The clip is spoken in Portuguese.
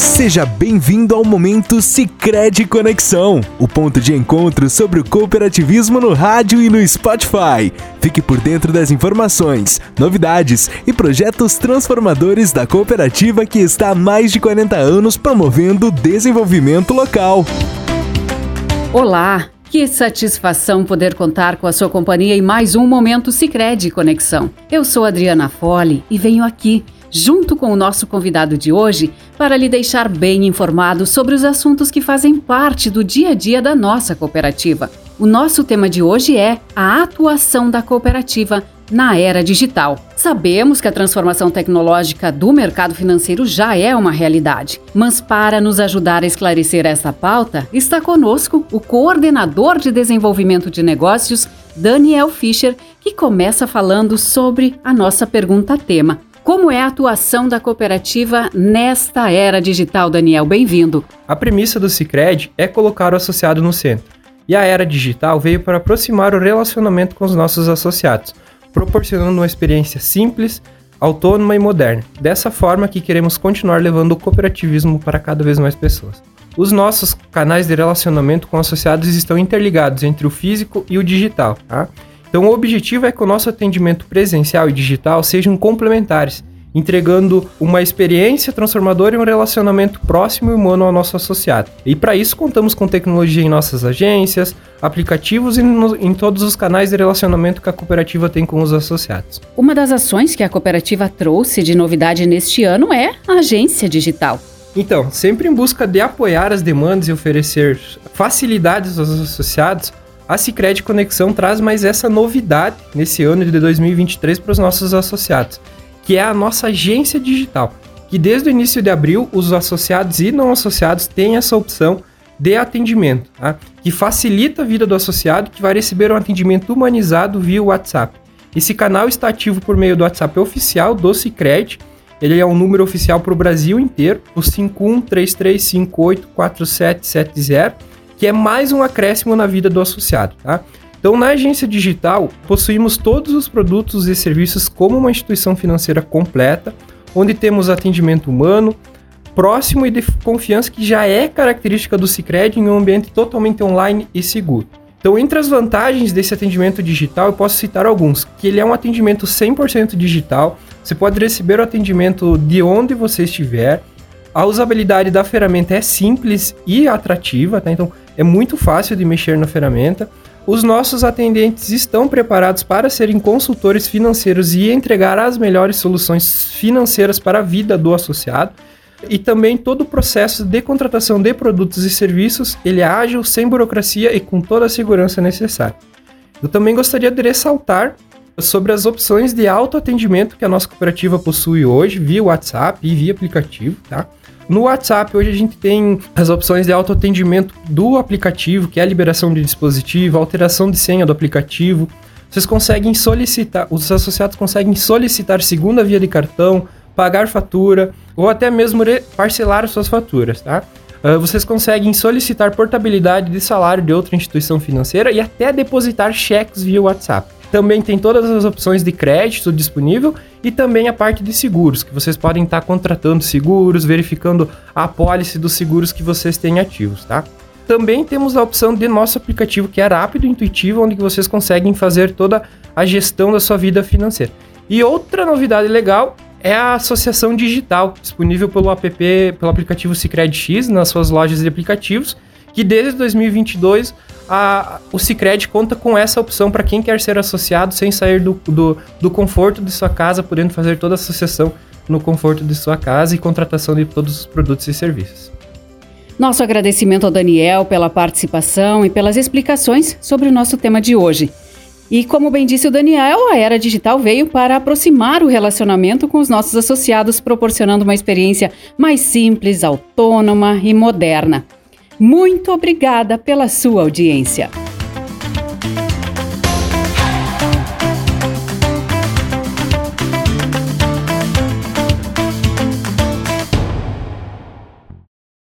Seja bem-vindo ao momento Sicredi Conexão, o ponto de encontro sobre o cooperativismo no rádio e no Spotify. Fique por dentro das informações, novidades e projetos transformadores da cooperativa que está há mais de 40 anos promovendo o desenvolvimento local. Olá, que satisfação poder contar com a sua companhia em mais um momento Sicredi Conexão. Eu sou Adriana Fole e venho aqui junto com o nosso convidado de hoje, para lhe deixar bem informado sobre os assuntos que fazem parte do dia a dia da nossa cooperativa. O nosso tema de hoje é a atuação da cooperativa na era digital. Sabemos que a transformação tecnológica do mercado financeiro já é uma realidade, mas para nos ajudar a esclarecer essa pauta, está conosco o coordenador de desenvolvimento de negócios, Daniel Fischer, que começa falando sobre a nossa pergunta tema: como é a atuação da cooperativa nesta era digital, Daniel? Bem-vindo. A premissa do Cicred é colocar o associado no centro. E a era digital veio para aproximar o relacionamento com os nossos associados, proporcionando uma experiência simples, autônoma e moderna. Dessa forma que queremos continuar levando o cooperativismo para cada vez mais pessoas. Os nossos canais de relacionamento com associados estão interligados entre o físico e o digital, tá? Então, o objetivo é que o nosso atendimento presencial e digital sejam complementares, entregando uma experiência transformadora e um relacionamento próximo e humano ao nosso associado. E para isso contamos com tecnologia em nossas agências, aplicativos e no, em todos os canais de relacionamento que a cooperativa tem com os associados. Uma das ações que a cooperativa trouxe de novidade neste ano é a agência digital. Então, sempre em busca de apoiar as demandas e oferecer facilidades aos associados, a Cicred Conexão traz mais essa novidade nesse ano de 2023 para os nossos associados, que é a nossa agência digital, que desde o início de abril os associados e não associados têm essa opção de atendimento, tá? que facilita a vida do associado que vai receber um atendimento humanizado via WhatsApp. Esse canal está ativo por meio do WhatsApp oficial do Cicred, ele é um número oficial para o Brasil inteiro, o 5133584770 que é mais um acréscimo na vida do associado, tá? Então, na agência digital, possuímos todos os produtos e serviços como uma instituição financeira completa, onde temos atendimento humano, próximo e de confiança que já é característica do Sicredi em um ambiente totalmente online e seguro. Então, entre as vantagens desse atendimento digital, eu posso citar alguns, que ele é um atendimento 100% digital, você pode receber o atendimento de onde você estiver, a usabilidade da ferramenta é simples e atrativa, tá? Então, é muito fácil de mexer na ferramenta. Os nossos atendentes estão preparados para serem consultores financeiros e entregar as melhores soluções financeiras para a vida do associado. E também todo o processo de contratação de produtos e serviços, ele é ágil, sem burocracia e com toda a segurança necessária. Eu também gostaria de ressaltar sobre as opções de autoatendimento que a nossa cooperativa possui hoje, via WhatsApp e via aplicativo, tá? No WhatsApp, hoje a gente tem as opções de autoatendimento do aplicativo, que é a liberação de dispositivo, alteração de senha do aplicativo. Vocês conseguem solicitar, os associados conseguem solicitar segunda via de cartão, pagar fatura ou até mesmo parcelar suas faturas, tá? Uh, vocês conseguem solicitar portabilidade de salário de outra instituição financeira e até depositar cheques via WhatsApp. Também tem todas as opções de crédito disponível e também a parte de seguros, que vocês podem estar contratando seguros, verificando a apólice dos seguros que vocês têm ativos, tá? Também temos a opção de nosso aplicativo que é rápido e intuitivo, onde vocês conseguem fazer toda a gestão da sua vida financeira. E outra novidade legal é a associação digital, disponível pelo app, pelo aplicativo Sicredi X nas suas lojas de aplicativos, que desde 2022 a, o Cicred conta com essa opção para quem quer ser associado sem sair do, do, do, conforto de sua casa, podendo fazer toda a associação no conforto de sua casa e contratação de todos os produtos e serviços. Nosso agradecimento ao Daniel pela participação e pelas explicações sobre o nosso tema de hoje. E como bem disse o Daniel, a era digital veio para aproximar o relacionamento com os nossos associados, proporcionando uma experiência mais simples, autônoma e moderna. Muito obrigada pela sua audiência.